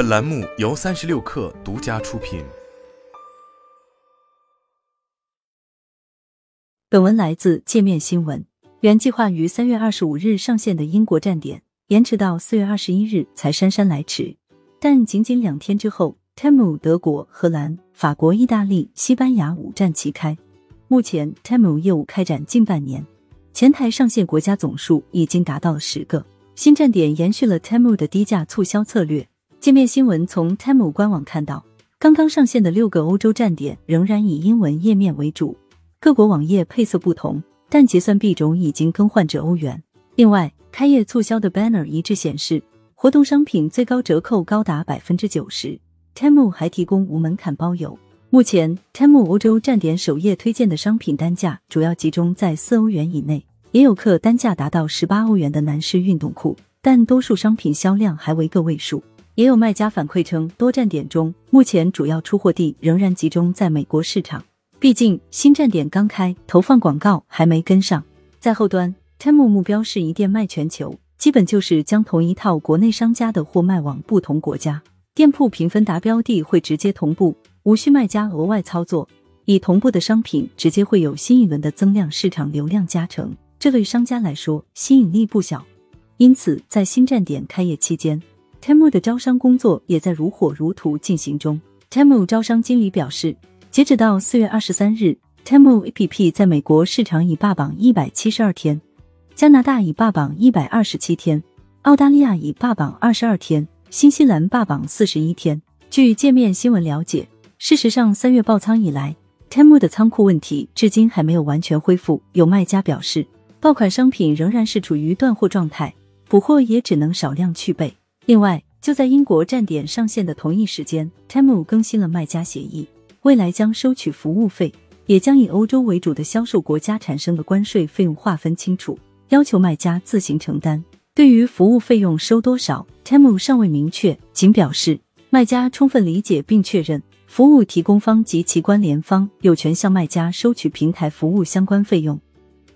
本栏目由三十六氪独家出品。本文来自界面新闻。原计划于三月二十五日上线的英国站点，延迟到四月二十一日才姗姗来迟。但仅仅两天之后，Temu 德国、荷兰、法国、意大利、西班牙五站齐开。目前，Temu 业务开展近半年，前台上线国家总数已经达到了十个。新站点延续了 Temu 的低价促销策略。界面新闻从 Temu 官网看到，刚刚上线的六个欧洲站点仍然以英文页面为主，各国网页配色不同，但结算币种已经更换至欧元。另外，开业促销的 banner 一致显示，活动商品最高折扣高达百分之九十。Temu 还提供无门槛包邮。目前，Temu 欧洲站点首页推荐的商品单价主要集中在四欧元以内，也有客单价达到十八欧元的男士运动裤，但多数商品销量还为个位数。也有卖家反馈称，多站点中目前主要出货地仍然集中在美国市场，毕竟新站点刚开，投放广告还没跟上。在后端，Temu 目标是一店卖全球，基本就是将同一套国内商家的货卖往不同国家，店铺评分达标地会直接同步，无需卖家额外操作。以同步的商品，直接会有新一轮的增量市场流量加成，这对商家来说吸引力不小。因此，在新站点开业期间。Temu 的招商工作也在如火如荼进行中。Temu 招商经理表示，截止到四月二十三日，Temu APP 在美国市场已霸榜一百七十二天，加拿大已霸榜一百二十七天，澳大利亚已霸榜二十二天，新西兰霸榜四十一天。据界面新闻了解，事实上三月爆仓以来，Temu 的仓库问题至今还没有完全恢复。有卖家表示，爆款商品仍然是处于断货状态，补货也只能少量去备。另外，就在英国站点上线的同一时间，Temu 更新了卖家协议，未来将收取服务费，也将以欧洲为主的销售国家产生的关税费用划分清楚，要求卖家自行承担。对于服务费用收多少，Temu 尚未明确，仅表示卖家充分理解并确认，服务提供方及其关联方有权向卖家收取平台服务相关费用，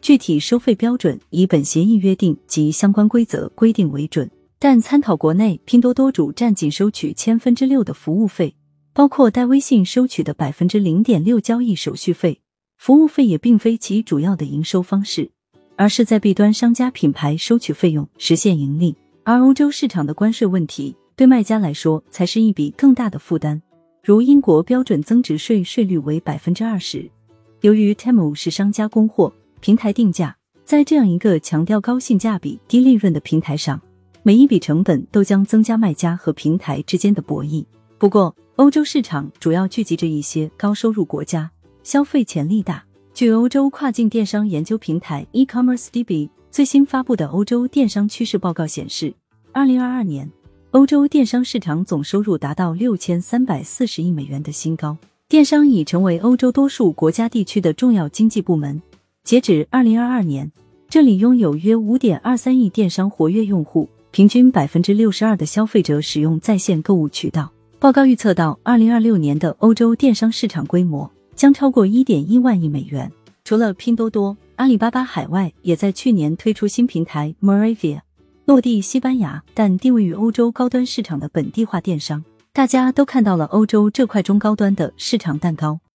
具体收费标准以本协议约定及相关规则规定为准。但参考国内拼多多主站仅收取千分之六的服务费，包括代微信收取的百分之零点六交易手续费，服务费也并非其主要的营收方式，而是在 B 端商家品牌收取费用实现盈利。而欧洲市场的关税问题对卖家来说才是一笔更大的负担，如英国标准增值税税率为百分之二十。由于 Temu 是商家供货平台定价，在这样一个强调高性价比、低利润的平台上。每一笔成本都将增加卖家和平台之间的博弈。不过，欧洲市场主要聚集着一些高收入国家，消费潜力大。据欧洲跨境电商研究平台 e-commerce DB 最新发布的欧洲电商趋势报告显示，二零二二年欧洲电商市场总收入达到六千三百四十亿美元的新高，电商已成为欧洲多数国家地区的重要经济部门。截止二零二二年，这里拥有约五点二三亿电商活跃用户。平均百分之六十二的消费者使用在线购物渠道。报告预测到，二零二六年的欧洲电商市场规模将超过一点一万亿美元。除了拼多多，阿里巴巴海外也在去年推出新平台 Moravia，落地西班牙，但定位于欧洲高端市场的本地化电商。大家都看到了欧洲这块中高端的市场蛋糕。